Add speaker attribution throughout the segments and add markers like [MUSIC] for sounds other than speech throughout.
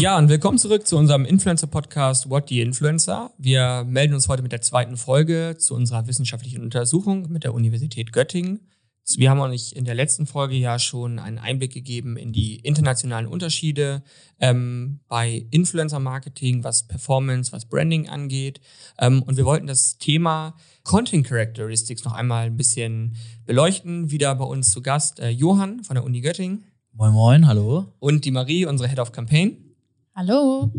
Speaker 1: Ja, und willkommen zurück zu unserem Influencer-Podcast What the Influencer. Wir melden uns heute mit der zweiten Folge zu unserer wissenschaftlichen Untersuchung mit der Universität Göttingen. Wir haben euch in der letzten Folge ja schon einen Einblick gegeben in die internationalen Unterschiede ähm, bei Influencer-Marketing, was Performance, was Branding angeht. Ähm, und wir wollten das Thema Content Characteristics noch einmal ein bisschen beleuchten. Wieder bei uns zu Gast äh, Johann von der Uni Göttingen.
Speaker 2: Moin, moin, hallo.
Speaker 1: Und die Marie, unsere Head of Campaign.
Speaker 3: Hallo.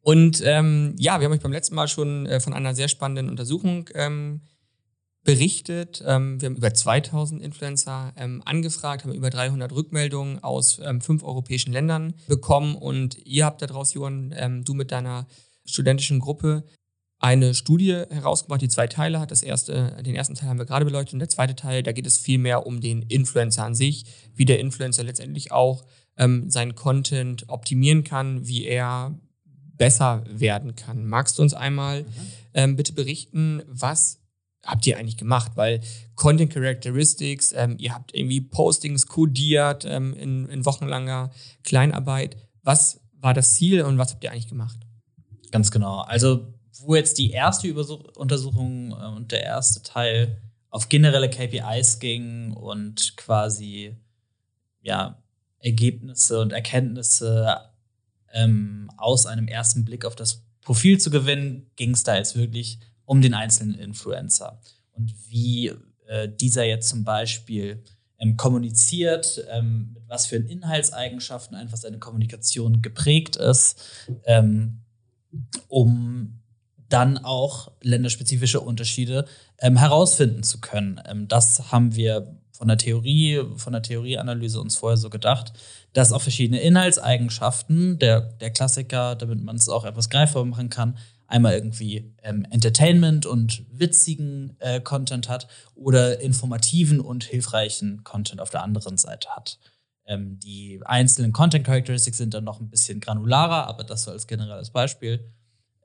Speaker 1: Und ähm, ja, wir haben euch beim letzten Mal schon äh, von einer sehr spannenden Untersuchung ähm, berichtet. Ähm, wir haben über 2000 Influencer ähm, angefragt, haben über 300 Rückmeldungen aus ähm, fünf europäischen Ländern bekommen. Und ihr habt daraus, Johann, du mit deiner studentischen Gruppe, eine Studie herausgebracht, die zwei Teile hat. Das erste, den ersten Teil haben wir gerade beleuchtet und der zweite Teil, da geht es viel mehr um den Influencer an sich, wie der Influencer letztendlich auch ähm, seinen Content optimieren kann, wie er besser werden kann. Magst du uns einmal mhm. ähm, bitte berichten, was habt ihr eigentlich gemacht? Weil Content Characteristics, ähm, ihr habt irgendwie Postings codiert ähm, in, in wochenlanger Kleinarbeit. Was war das Ziel und was habt ihr eigentlich gemacht?
Speaker 2: Ganz genau. Also, wo jetzt die erste Untersuchung äh, und der erste Teil auf generelle KPIs ging und quasi ja Ergebnisse und Erkenntnisse ähm, aus einem ersten Blick auf das Profil zu gewinnen, ging es da jetzt wirklich um den einzelnen Influencer. Und wie äh, dieser jetzt zum Beispiel ähm, kommuniziert, ähm, mit was für Inhaltseigenschaften einfach seine Kommunikation geprägt ist, ähm, um dann auch länderspezifische Unterschiede ähm, herausfinden zu können. Ähm, das haben wir von der Theorie, von der Theorieanalyse uns vorher so gedacht, dass auch verschiedene Inhaltseigenschaften, der, der Klassiker, damit man es auch etwas greifbar machen kann, einmal irgendwie ähm, Entertainment und witzigen äh, Content hat oder informativen und hilfreichen Content auf der anderen Seite hat. Ähm, die einzelnen Content Characteristics sind dann noch ein bisschen granularer, aber das so als generelles Beispiel,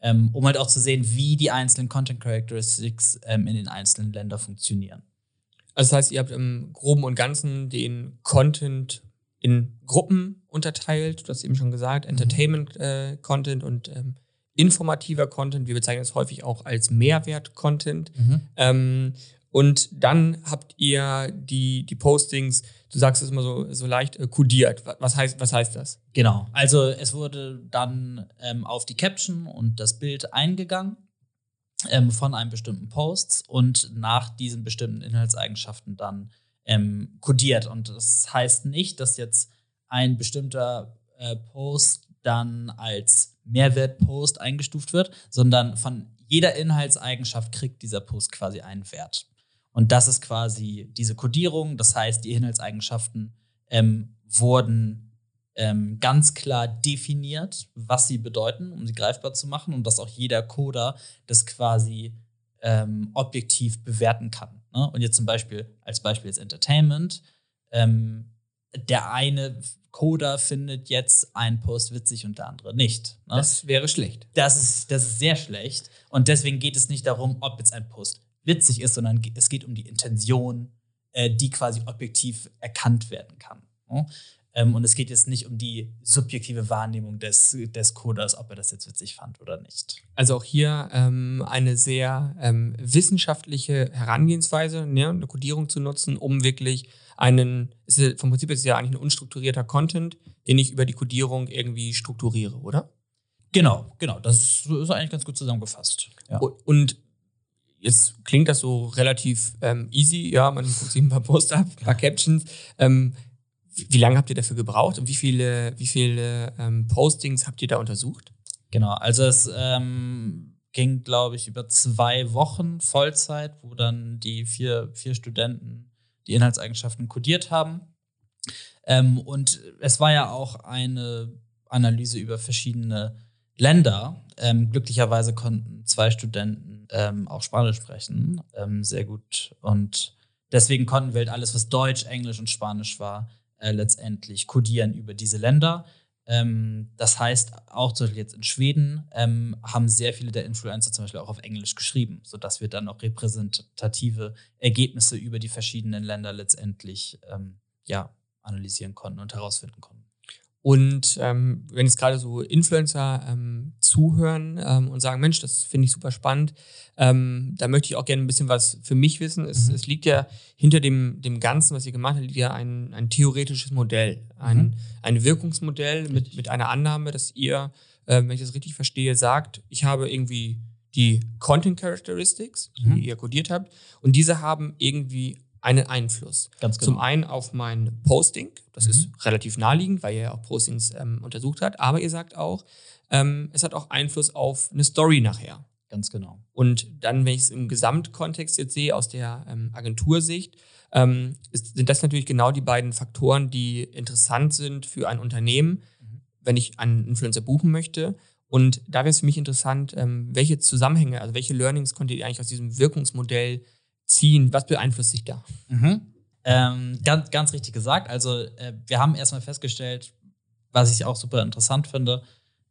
Speaker 2: ähm, um halt auch zu sehen, wie die einzelnen Content Characteristics ähm, in den einzelnen Ländern funktionieren.
Speaker 1: Also das heißt, ihr habt im Groben und Ganzen den Content in Gruppen unterteilt. Du hast eben schon gesagt, mhm. Entertainment-Content äh, und ähm, informativer Content. Wir bezeichnen es häufig auch als Mehrwert-Content. Mhm. Ähm, und dann habt ihr die, die Postings, du sagst es immer so, so leicht, äh, kodiert. Was heißt, was heißt das?
Speaker 2: Genau. Also es wurde dann ähm, auf die Caption und das Bild eingegangen ähm, von einem bestimmten Post und nach diesen bestimmten Inhaltseigenschaften dann ähm, kodiert. Und das heißt nicht, dass jetzt ein bestimmter äh, Post dann als Mehrwertpost eingestuft wird, sondern von jeder Inhaltseigenschaft kriegt dieser Post quasi einen Wert. Und das ist quasi diese Kodierung. Das heißt, die Inhaltseigenschaften ähm, wurden ähm, ganz klar definiert, was sie bedeuten, um sie greifbar zu machen und dass auch jeder Coder das quasi ähm, objektiv bewerten kann. Ne? Und jetzt zum Beispiel, als Beispiel jetzt Entertainment, ähm, der eine Coder findet jetzt einen Post witzig und der andere nicht.
Speaker 1: Ne? Das wäre schlecht.
Speaker 2: Das ist, das ist sehr schlecht. Und deswegen geht es nicht darum, ob jetzt ein Post witzig ist, sondern es geht um die Intention, äh, die quasi objektiv erkannt werden kann. Ne? Ähm, und es geht jetzt nicht um die subjektive Wahrnehmung des, des Coders, ob er das jetzt witzig fand oder nicht.
Speaker 1: Also auch hier ähm, eine sehr ähm, wissenschaftliche Herangehensweise, ne, eine Codierung zu nutzen, um wirklich einen, ist, vom Prinzip ist es ja eigentlich ein unstrukturierter Content, den ich über die Codierung irgendwie strukturiere, oder?
Speaker 2: Genau, genau. Das ist eigentlich ganz gut zusammengefasst.
Speaker 1: Ja. Und jetzt klingt das so relativ ähm, easy, ja, man guckt sich ein paar Poster ab, ein paar Captions. Ähm, wie lange habt ihr dafür gebraucht und wie viele, wie viele ähm, Postings habt ihr da untersucht?
Speaker 2: Genau, also es ähm, ging, glaube ich, über zwei Wochen Vollzeit, wo dann die vier, vier Studenten die Inhaltseigenschaften kodiert haben. Ähm, und es war ja auch eine Analyse über verschiedene Länder. Ähm, glücklicherweise konnten zwei Studenten ähm, auch Spanisch sprechen, ähm, sehr gut. Und deswegen konnten wir halt alles, was Deutsch, Englisch und Spanisch war, äh, letztendlich kodieren über diese Länder. Ähm, das heißt, auch zum Beispiel jetzt in Schweden ähm, haben sehr viele der Influencer zum Beispiel auch auf Englisch geschrieben, sodass wir dann auch repräsentative Ergebnisse über die verschiedenen Länder letztendlich ähm, ja, analysieren konnten und herausfinden konnten.
Speaker 1: Und ähm, wenn jetzt gerade so Influencer ähm, zuhören ähm, und sagen, Mensch, das finde ich super spannend, ähm, da möchte ich auch gerne ein bisschen was für mich wissen. Es, mhm. es liegt ja hinter dem, dem Ganzen, was ihr gemacht habt, liegt ja ein, ein theoretisches Modell, ein, mhm. ein Wirkungsmodell mit, mit einer Annahme, dass ihr, äh, wenn ich das richtig verstehe, sagt, ich habe irgendwie die Content Characteristics, mhm. die ihr codiert habt, und diese haben irgendwie einen Einfluss.
Speaker 2: Ganz genau.
Speaker 1: Zum einen auf mein Posting, das mhm. ist relativ naheliegend, weil ihr ja auch Postings ähm, untersucht habt, aber ihr sagt auch, ähm, es hat auch Einfluss auf eine Story nachher.
Speaker 2: Ganz genau.
Speaker 1: Und dann, wenn ich es im Gesamtkontext jetzt sehe, aus der ähm, Agentursicht, ähm, ist, sind das natürlich genau die beiden Faktoren, die interessant sind für ein Unternehmen, mhm. wenn ich einen Influencer buchen möchte. Und da wäre es für mich interessant, ähm, welche Zusammenhänge, also welche Learnings konntet ihr eigentlich aus diesem Wirkungsmodell ziehen? Was beeinflusst sich da?
Speaker 2: Mhm. Ähm, ganz, ganz richtig gesagt. Also, äh, wir haben erstmal festgestellt, was ich auch super interessant finde,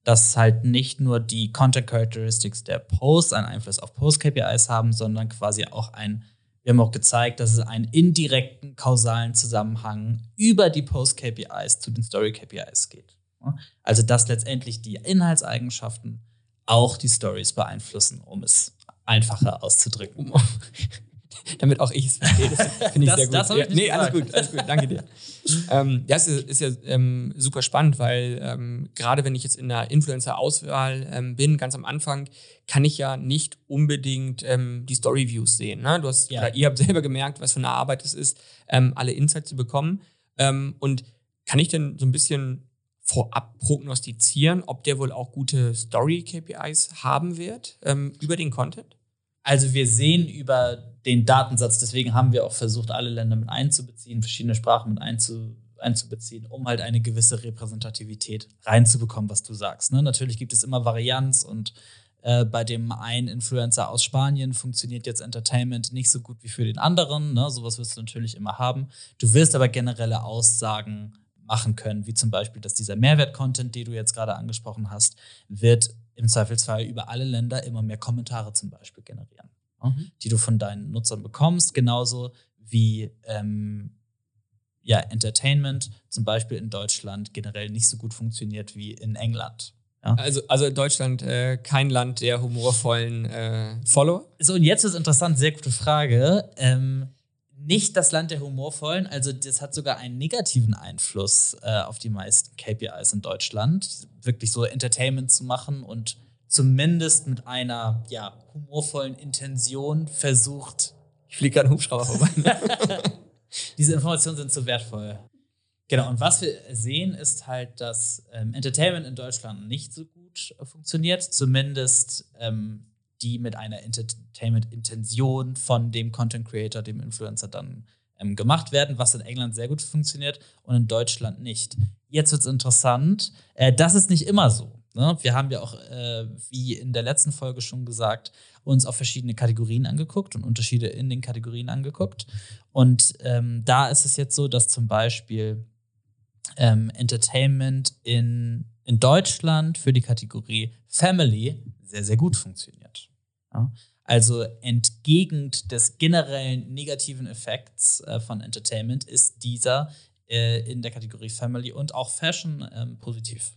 Speaker 2: dass halt nicht nur die Content Characteristics der Posts einen Einfluss auf Post-KPIs haben, sondern quasi auch ein, wir haben auch gezeigt, dass es einen indirekten kausalen Zusammenhang über die Post-KPIs zu den Story-KPIs geht. Also, dass letztendlich die Inhaltseigenschaften auch die Stories beeinflussen, um es einfacher auszudrücken. [LAUGHS]
Speaker 1: damit auch ich es verstehe. Das finde ich das, sehr gut. Das ja, nee, alles gut, alles gut, danke dir. [LAUGHS] ähm, ja, es ist, ist ja ähm, super spannend, weil ähm, gerade wenn ich jetzt in der Influencer-Auswahl ähm, bin, ganz am Anfang, kann ich ja nicht unbedingt ähm, die Story-Views sehen. Ne? Du hast, ja. oder ihr habt selber gemerkt, was für eine Arbeit es ist, ähm, alle Insights zu bekommen. und kann ich denn so ein bisschen vorab prognostizieren, ob der wohl auch gute Story-KPIs haben wird über den Content?
Speaker 2: Also wir sehen über den Datensatz, deswegen haben wir auch versucht, alle Länder mit einzubeziehen, verschiedene Sprachen mit einzu, einzubeziehen, um halt eine gewisse Repräsentativität reinzubekommen, was du sagst. Ne? Natürlich gibt es immer Varianz und äh, bei dem einen Influencer aus Spanien funktioniert jetzt Entertainment nicht so gut wie für den anderen. Ne? Sowas wirst du natürlich immer haben. Du wirst aber generelle Aussagen machen können, wie zum Beispiel, dass dieser Mehrwert-Content, den du jetzt gerade angesprochen hast, wird im Zweifelsfall über alle Länder immer mehr Kommentare zum Beispiel generieren, mhm. die du von deinen Nutzern bekommst, genauso wie ähm, ja, Entertainment zum Beispiel in Deutschland generell nicht so gut funktioniert wie in England.
Speaker 1: Ja. Also, also Deutschland äh, kein Land der humorvollen äh, Follower?
Speaker 2: So, und jetzt ist interessant, sehr gute Frage. Ähm, nicht das Land der Humorvollen, also das hat sogar einen negativen Einfluss äh, auf die meisten KPIs in Deutschland, wirklich so Entertainment zu machen und zumindest mit einer ja, humorvollen Intention versucht.
Speaker 1: Ich fliege gerade einen Hubschrauber vorbei. [LAUGHS]
Speaker 2: Diese Informationen sind so wertvoll. Genau, und was wir sehen, ist halt, dass ähm, Entertainment in Deutschland nicht so gut äh, funktioniert, zumindest ähm, die mit einer Entertainment-Intention von dem Content Creator, dem Influencer dann ähm, gemacht werden, was in England sehr gut funktioniert und in Deutschland nicht. Jetzt wird es interessant. Äh, das ist nicht immer so. Ne? Wir haben ja auch, äh, wie in der letzten Folge schon gesagt, uns auf verschiedene Kategorien angeguckt und Unterschiede in den Kategorien angeguckt. Und ähm, da ist es jetzt so, dass zum Beispiel ähm, Entertainment in, in Deutschland für die Kategorie Family sehr, sehr gut funktioniert. Ja? Also entgegen des generellen negativen Effekts äh, von Entertainment ist dieser äh, in der Kategorie Family und auch Fashion ähm, positiv.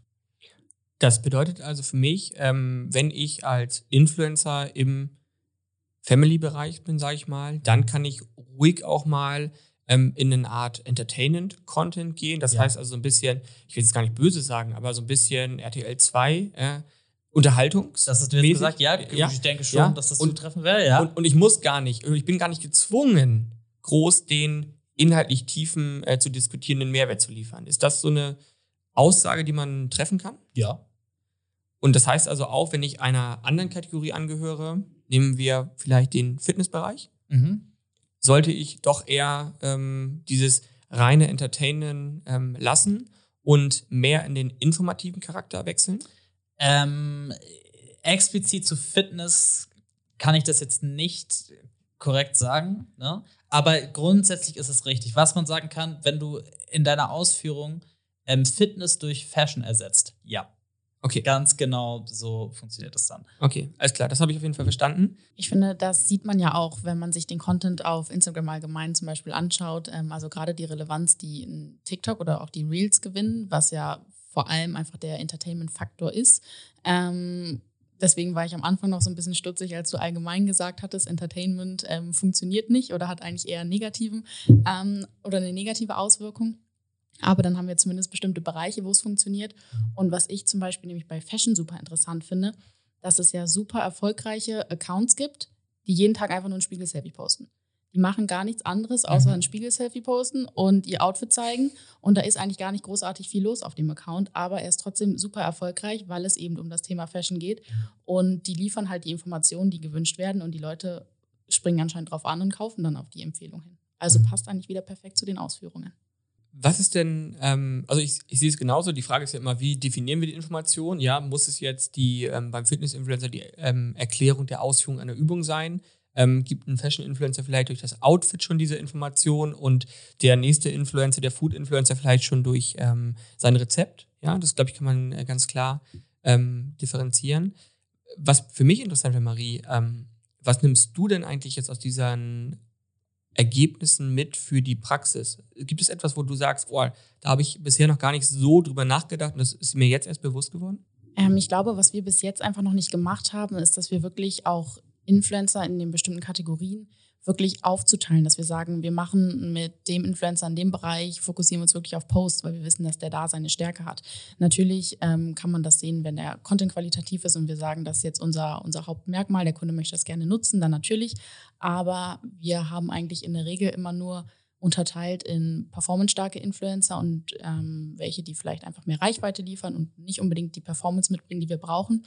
Speaker 1: Das bedeutet also für mich, ähm, wenn ich als Influencer im Family-Bereich bin, sage ich mal, dann kann ich ruhig auch mal ähm, in eine Art Entertainment-Content gehen. Das ja. heißt also so ein bisschen, ich will jetzt gar nicht böse sagen, aber so ein bisschen RTL 2, äh, Unterhaltungs.
Speaker 2: Das hast du jetzt gesagt, ja, ja, ich denke schon, ja. dass das und, zutreffen wäre, ja.
Speaker 1: Und, und, ich muss gar nicht, ich bin gar nicht gezwungen, groß den inhaltlich tiefen äh, zu diskutierenden Mehrwert zu liefern. Ist das so eine Aussage, die man treffen kann?
Speaker 2: Ja.
Speaker 1: Und das heißt also auch, wenn ich einer anderen Kategorie angehöre, nehmen wir vielleicht den Fitnessbereich, mhm. sollte ich doch eher ähm, dieses reine Entertainen ähm, lassen und mehr in den informativen Charakter wechseln?
Speaker 2: Ähm, explizit zu Fitness kann ich das jetzt nicht korrekt sagen, ne? aber grundsätzlich ist es richtig. Was man sagen kann, wenn du in deiner Ausführung ähm, Fitness durch Fashion ersetzt, ja. Okay. Ganz genau so funktioniert das dann.
Speaker 1: Okay, alles klar, das habe ich auf jeden Fall verstanden.
Speaker 3: Ich finde, das sieht man ja auch, wenn man sich den Content auf Instagram allgemein zum Beispiel anschaut. Ähm, also gerade die Relevanz, die in TikTok oder auch die Reels gewinnen, was ja vor allem einfach der Entertainment-Faktor ist. Ähm, deswegen war ich am Anfang noch so ein bisschen stutzig, als du allgemein gesagt hattest, Entertainment ähm, funktioniert nicht oder hat eigentlich eher negativen ähm, oder eine negative Auswirkung. Aber dann haben wir zumindest bestimmte Bereiche, wo es funktioniert. Und was ich zum Beispiel nämlich bei Fashion super interessant finde, dass es ja super erfolgreiche Accounts gibt, die jeden Tag einfach nur ein Spiegel-Selfie posten. Die machen gar nichts anderes, außer mhm. ein Spiegel-Selfie posten und ihr Outfit zeigen. Und da ist eigentlich gar nicht großartig viel los auf dem Account, aber er ist trotzdem super erfolgreich, weil es eben um das Thema Fashion geht. Und die liefern halt die Informationen, die gewünscht werden und die Leute springen anscheinend drauf an und kaufen dann auf die Empfehlung hin. Also mhm. passt eigentlich wieder perfekt zu den Ausführungen.
Speaker 1: Was ist denn, ähm, also ich, ich sehe es genauso, die Frage ist ja immer, wie definieren wir die Information? Ja, muss es jetzt die ähm, beim Fitness-Influencer die ähm, Erklärung der Ausführung einer Übung sein? Ähm, gibt ein Fashion-Influencer vielleicht durch das Outfit schon diese Information und der nächste Influencer, der Food-Influencer vielleicht schon durch ähm, sein Rezept? Ja, das glaube ich, kann man äh, ganz klar ähm, differenzieren. Was für mich interessant wäre, Marie, ähm, was nimmst du denn eigentlich jetzt aus diesen Ergebnissen mit für die Praxis? Gibt es etwas, wo du sagst, oh, da habe ich bisher noch gar nicht so drüber nachgedacht und das ist mir jetzt erst bewusst geworden?
Speaker 3: Ähm, ich glaube, was wir bis jetzt einfach noch nicht gemacht haben, ist, dass wir wirklich auch Influencer in den bestimmten Kategorien wirklich aufzuteilen, dass wir sagen, wir machen mit dem Influencer in dem Bereich, fokussieren uns wirklich auf Posts, weil wir wissen, dass der da seine Stärke hat. Natürlich ähm, kann man das sehen, wenn der Content qualitativ ist und wir sagen, das ist jetzt unser, unser Hauptmerkmal, der Kunde möchte das gerne nutzen, dann natürlich. Aber wir haben eigentlich in der Regel immer nur unterteilt in performance-starke Influencer und ähm, welche, die vielleicht einfach mehr Reichweite liefern und nicht unbedingt die Performance mitbringen, die wir brauchen.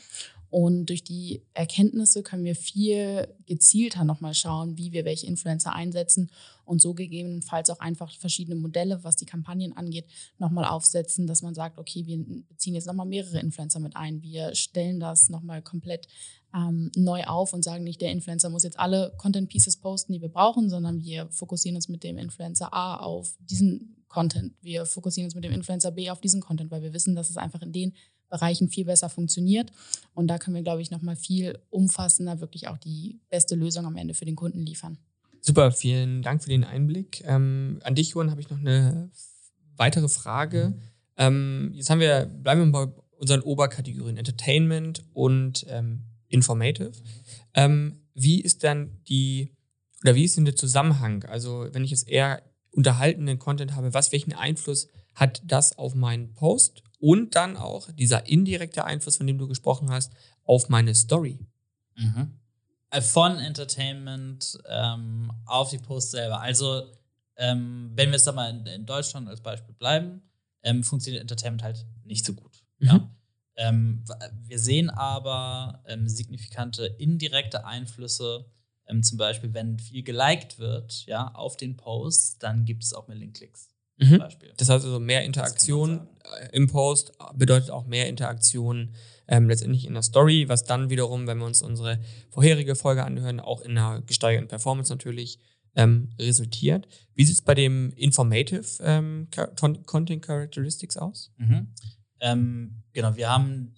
Speaker 3: Und durch die Erkenntnisse können wir viel gezielter nochmal schauen, wie wir welche Influencer einsetzen und so gegebenenfalls auch einfach verschiedene Modelle, was die Kampagnen angeht, nochmal aufsetzen, dass man sagt, okay, wir beziehen jetzt nochmal mehrere Influencer mit ein. Wir stellen das nochmal komplett ähm, neu auf und sagen nicht, der Influencer muss jetzt alle Content Pieces posten, die wir brauchen, sondern wir fokussieren uns mit dem Influencer A auf diesen Content. Wir fokussieren uns mit dem Influencer B auf diesen Content, weil wir wissen, dass es einfach in den Bereichen viel besser funktioniert. Und da können wir, glaube ich, nochmal viel umfassender wirklich auch die beste Lösung am Ende für den Kunden liefern.
Speaker 1: Super, vielen Dank für den Einblick. Ähm, an dich, Johann, habe ich noch eine weitere Frage. Mhm. Ähm, jetzt haben wir, bleiben wir bei unseren Oberkategorien Entertainment und ähm, Informative. Ähm, wie ist dann die, oder wie ist denn der Zusammenhang? Also, wenn ich jetzt eher unterhaltenden Content habe, was, welchen Einfluss hat das auf meinen Post und dann auch dieser indirekte Einfluss, von dem du gesprochen hast, auf meine Story?
Speaker 2: Mhm. Äh, von Entertainment ähm, auf die Post selber. Also, ähm, wenn wir jetzt da mal in, in, Deutschland als Beispiel bleiben, ähm, funktioniert Entertainment halt nicht so gut. Mhm. Ja? Ähm, wir sehen aber ähm, signifikante indirekte Einflüsse. Ähm, zum Beispiel, wenn viel geliked wird, ja, auf den Post, dann gibt es auch mehr Linkklicks.
Speaker 1: Mhm. Das heißt also, mehr Interaktion äh, im Post bedeutet auch mehr Interaktion ähm, letztendlich in der Story, was dann wiederum, wenn wir uns unsere vorherige Folge anhören, auch in einer gesteigerten Performance natürlich ähm, resultiert. Wie sieht es bei dem Informative ähm, Content Characteristics aus?
Speaker 2: Mhm. Ähm, genau, wir haben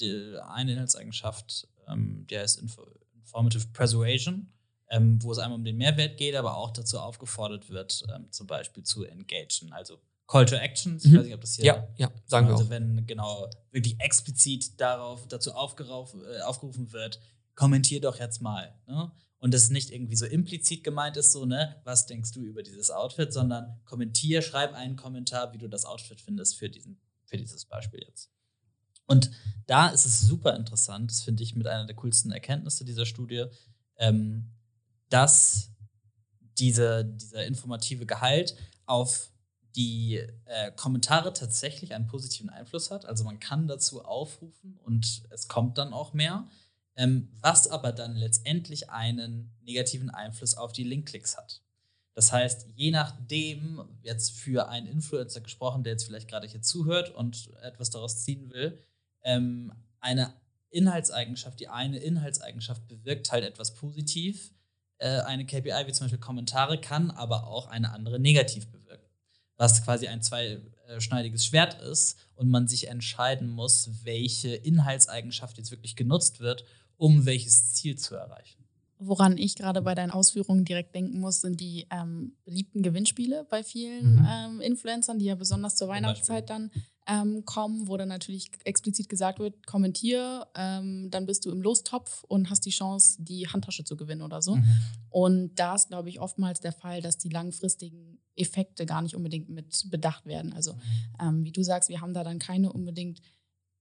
Speaker 2: eine Inhaltseigenschaft, ähm, der ist Inf Informative Persuasion, ähm, wo es einmal um den Mehrwert geht, aber auch dazu aufgefordert wird, ähm, zum Beispiel zu engagen, also Call to Actions.
Speaker 1: Ich mhm. weiß nicht, ob das hier. Ja, ja, sagen
Speaker 2: also
Speaker 1: wir. Also,
Speaker 2: wenn genau wirklich explizit darauf, dazu äh, aufgerufen wird, kommentier doch jetzt mal. Ne? Und das nicht irgendwie so implizit gemeint ist, so, ne, was denkst du über dieses Outfit, sondern kommentier, schreib einen Kommentar, wie du das Outfit findest für, diesen, für dieses Beispiel jetzt. Und da ist es super interessant, das finde ich mit einer der coolsten Erkenntnisse dieser Studie, ähm, dass diese, dieser informative Gehalt auf die äh, Kommentare tatsächlich einen positiven Einfluss hat. Also man kann dazu aufrufen und es kommt dann auch mehr, ähm, was aber dann letztendlich einen negativen Einfluss auf die Linkklicks hat. Das heißt, je nachdem, jetzt für einen Influencer gesprochen, der jetzt vielleicht gerade hier zuhört und etwas daraus ziehen will, ähm, eine Inhaltseigenschaft, die eine Inhaltseigenschaft bewirkt halt etwas positiv. Äh, eine KPI wie zum Beispiel Kommentare kann aber auch eine andere negativ bewirken. Was quasi ein zweischneidiges Schwert ist und man sich entscheiden muss, welche Inhaltseigenschaft jetzt wirklich genutzt wird, um welches Ziel zu erreichen.
Speaker 3: Woran ich gerade bei deinen Ausführungen direkt denken muss, sind die ähm, beliebten Gewinnspiele bei vielen mhm. ähm, Influencern, die ja besonders zur Weihnachtszeit dann ähm, kommen, wo dann natürlich explizit gesagt wird, kommentier, ähm, dann bist du im Lostopf und hast die Chance, die Handtasche zu gewinnen oder so. Mhm. Und da ist, glaube ich, oftmals der Fall, dass die langfristigen Effekte gar nicht unbedingt mit bedacht werden. Also mhm. ähm, wie du sagst, wir haben da dann keine unbedingt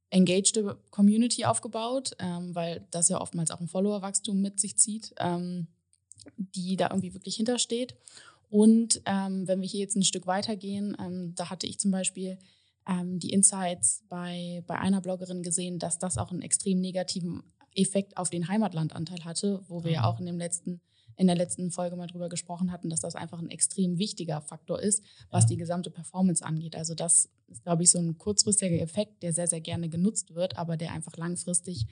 Speaker 3: engaged Community aufgebaut, ähm, weil das ja oftmals auch ein Followerwachstum mit sich zieht, ähm, die da irgendwie wirklich hintersteht. Und ähm, wenn wir hier jetzt ein Stück weitergehen, ähm, da hatte ich zum Beispiel ähm, die Insights bei, bei einer Bloggerin gesehen, dass das auch einen extrem negativen Effekt auf den Heimatlandanteil hatte, wo wir ja mhm. auch in dem letzten in der letzten Folge mal drüber gesprochen hatten, dass das einfach ein extrem wichtiger Faktor ist, was ja. die gesamte Performance angeht. Also das ist, glaube ich, so ein kurzfristiger Effekt, der sehr, sehr gerne genutzt wird, aber der einfach langfristig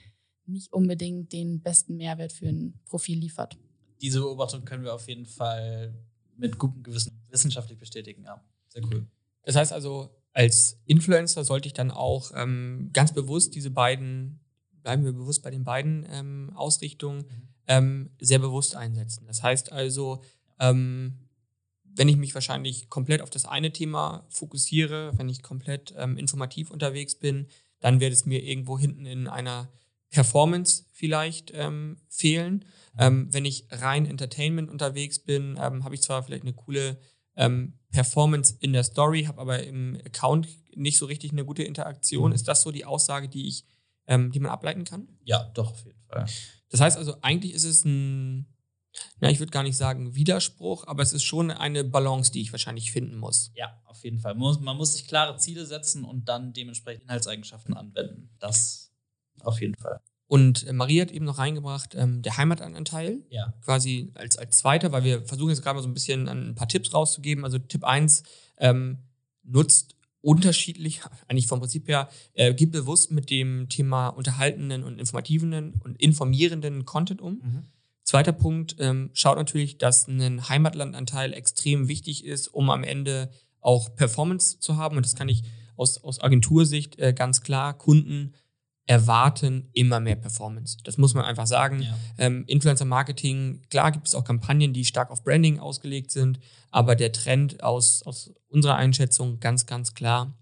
Speaker 3: nicht unbedingt den besten Mehrwert für ein Profil liefert.
Speaker 2: Diese Beobachtung können wir auf jeden Fall mit gutem Gewissen wissenschaftlich bestätigen. Ja, sehr cool.
Speaker 1: Das heißt also, als Influencer sollte ich dann auch ähm, ganz bewusst diese beiden, bleiben wir bewusst bei den beiden ähm, Ausrichtungen, mhm ähm, sehr bewusst einsetzen. Das heißt also, ähm, wenn ich mich wahrscheinlich komplett auf das eine Thema fokussiere, wenn ich komplett ähm, informativ unterwegs bin, dann wird es mir irgendwo hinten in einer Performance vielleicht ähm, fehlen. Ähm, wenn ich rein Entertainment unterwegs bin, habe ich zwar vielleicht eine coole ähm, Performance in der Story, habe aber im Account nicht so richtig eine gute Interaktion. Mhm. Ist das so die Aussage, die ich, ähm, die man ableiten kann?
Speaker 2: Ja, doch, auf jeden Fall.
Speaker 1: Das heißt also, eigentlich ist es ein, ja, ich würde gar nicht sagen Widerspruch, aber es ist schon eine Balance, die ich wahrscheinlich finden muss.
Speaker 2: Ja, auf jeden Fall. Man muss, man muss sich klare Ziele setzen und dann dementsprechend Inhaltseigenschaften anwenden. Das auf jeden Fall.
Speaker 1: Und äh, Marie hat eben noch reingebracht, ähm, der Heimatanteil,
Speaker 2: ja.
Speaker 1: quasi als, als zweiter, weil wir versuchen jetzt gerade mal so ein bisschen ein paar Tipps rauszugeben. Also Tipp 1, ähm, nutzt unterschiedlich, eigentlich vom Prinzip her, äh, geht bewusst mit dem Thema unterhaltenden und informativen und informierenden Content um. Mhm. Zweiter Punkt, ähm, schaut natürlich, dass ein Heimatlandanteil extrem wichtig ist, um am Ende auch Performance zu haben. Und das kann ich aus, aus Agentursicht äh, ganz klar Kunden erwarten immer mehr Performance. Das muss man einfach sagen. Ja. Ähm, Influencer-Marketing, klar gibt es auch Kampagnen, die stark auf Branding ausgelegt sind, aber der Trend aus, aus unserer Einschätzung ganz, ganz klar,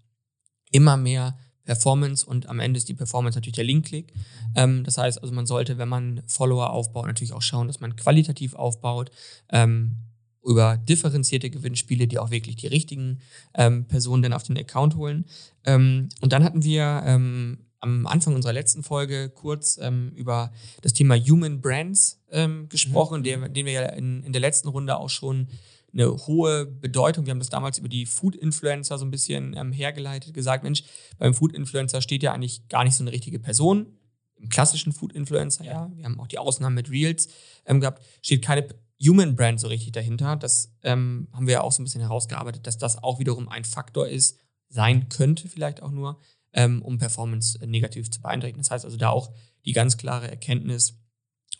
Speaker 1: immer mehr Performance und am Ende ist die Performance natürlich der Link-Klick. Ähm, das heißt also, man sollte, wenn man Follower aufbaut, natürlich auch schauen, dass man qualitativ aufbaut, ähm, über differenzierte Gewinnspiele, die auch wirklich die richtigen ähm, Personen dann auf den Account holen. Ähm, und dann hatten wir ähm, am Anfang unserer letzten Folge kurz ähm, über das Thema Human Brands ähm, gesprochen, mhm. den, den wir ja in, in der letzten Runde auch schon eine hohe Bedeutung. Wir haben das damals über die Food-Influencer so ein bisschen ähm, hergeleitet, gesagt, Mensch, beim Food-Influencer steht ja eigentlich gar nicht so eine richtige Person. Im klassischen Food-Influencer, ja. Wir haben auch die Ausnahmen mit Reels ähm, gehabt, steht keine Human Brand so richtig dahinter. Das ähm, haben wir ja auch so ein bisschen herausgearbeitet, dass das auch wiederum ein Faktor ist, sein könnte vielleicht auch nur, ähm, um Performance äh, negativ zu beeinträchtigen. Das heißt also da auch die ganz klare Erkenntnis,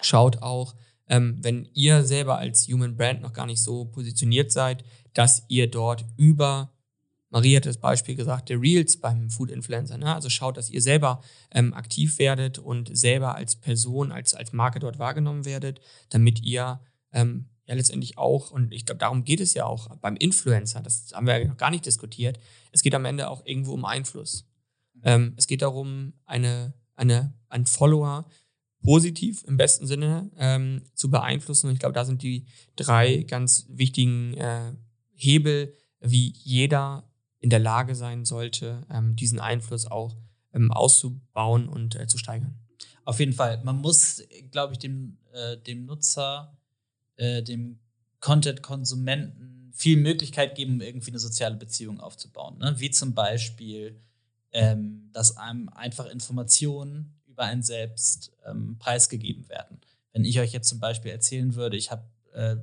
Speaker 1: schaut auch, ähm, wenn ihr selber als Human Brand noch gar nicht so positioniert seid, dass ihr dort über Maria hat das Beispiel gesagt, der Reels beim Food Influencer. Ne? Also schaut, dass ihr selber ähm, aktiv werdet und selber als Person, als, als Marke dort wahrgenommen werdet, damit ihr ähm, ja letztendlich auch, und ich glaube, darum geht es ja auch beim Influencer, das haben wir ja noch gar nicht diskutiert, es geht am Ende auch irgendwo um Einfluss. Ähm, es geht darum, eine, eine, einen Follower positiv im besten Sinne ähm, zu beeinflussen. Und ich glaube, da sind die drei ganz wichtigen äh, Hebel, wie jeder in der Lage sein sollte, ähm, diesen Einfluss auch ähm, auszubauen und äh, zu steigern.
Speaker 2: Auf jeden Fall. Man muss, glaube ich, dem, äh, dem Nutzer, äh, dem Content-Konsumenten viel Möglichkeit geben, irgendwie eine soziale Beziehung aufzubauen. Ne? Wie zum Beispiel ähm, dass einem einfach Informationen über einen selbst ähm, preisgegeben werden. Wenn ich euch jetzt zum Beispiel erzählen würde, ich habe äh,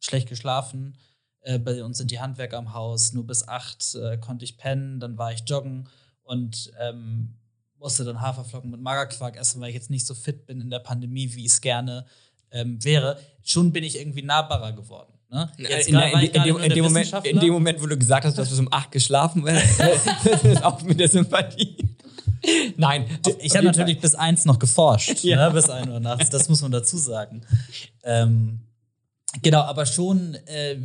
Speaker 2: schlecht geschlafen, äh, bei uns sind die Handwerker am Haus, nur bis acht äh, konnte ich pennen, dann war ich joggen und ähm, musste dann Haferflocken mit Magerquark essen, weil ich jetzt nicht so fit bin in der Pandemie, wie ich es gerne ähm, wäre. Schon bin ich irgendwie nahbarer geworden. Ne?
Speaker 1: Jetzt in, in, in, dem, in, dem Moment, in, dem, Moment, wo du gesagt hast, du hast bis um acht geschlafen, [LAUGHS] ist auch mit der Sympathie. Nein.
Speaker 2: Ich habe natürlich bis eins noch geforscht, ja. ne, bis ein Uhr nachts. Das muss man dazu sagen. Ähm, genau, aber schon äh,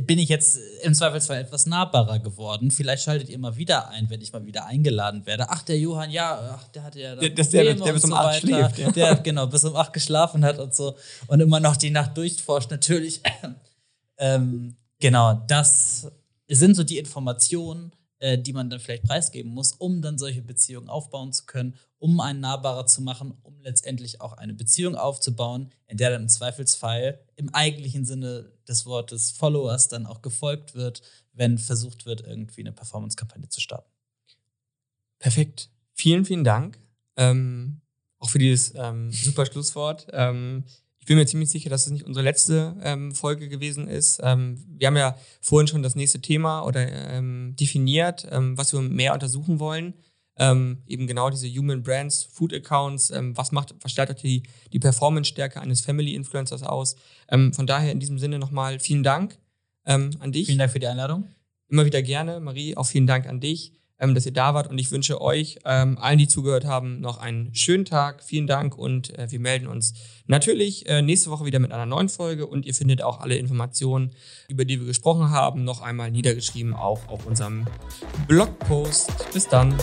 Speaker 2: bin ich jetzt im Zweifelsfall etwas nahbarer geworden. Vielleicht schaltet ihr mal wieder ein, wenn ich mal wieder eingeladen werde. Ach, der Johann, ja, ach, der hatte ja
Speaker 1: der, das der, der bis um so schläft. Ja.
Speaker 2: Der genau bis um acht geschlafen hat und so und immer noch die Nacht durchforscht. Natürlich. Ähm, genau, das sind so die Informationen, äh, die man dann vielleicht preisgeben muss, um dann solche Beziehungen aufbauen zu können, um einen nahbarer zu machen, um letztendlich auch eine Beziehung aufzubauen, in der dann im Zweifelsfall im eigentlichen Sinne des Wortes Followers dann auch gefolgt wird, wenn versucht wird, irgendwie eine Performance-Kampagne zu starten.
Speaker 1: Perfekt. Vielen, vielen Dank. Ähm, auch für dieses ähm, super Schlusswort. Ähm, ich bin mir ziemlich sicher, dass es nicht unsere letzte ähm, Folge gewesen ist. Ähm, wir haben ja vorhin schon das nächste Thema oder ähm, definiert, ähm, was wir mehr untersuchen wollen. Ähm, eben genau diese Human Brands, Food Accounts, ähm, was macht, was stellt die, die Performance-Stärke eines Family-Influencers aus. von daher in diesem Sinne nochmal vielen Dank an dich.
Speaker 2: Vielen Dank für die Einladung.
Speaker 1: Immer wieder gerne. Marie, auch vielen Dank an dich dass ihr da wart. Und ich wünsche euch, ähm, allen, die zugehört haben, noch einen schönen Tag. Vielen Dank und äh, wir melden uns natürlich äh, nächste Woche wieder mit einer neuen Folge. Und ihr findet auch alle Informationen, über die wir gesprochen haben, noch einmal niedergeschrieben, auch auf unserem Blogpost. Bis dann.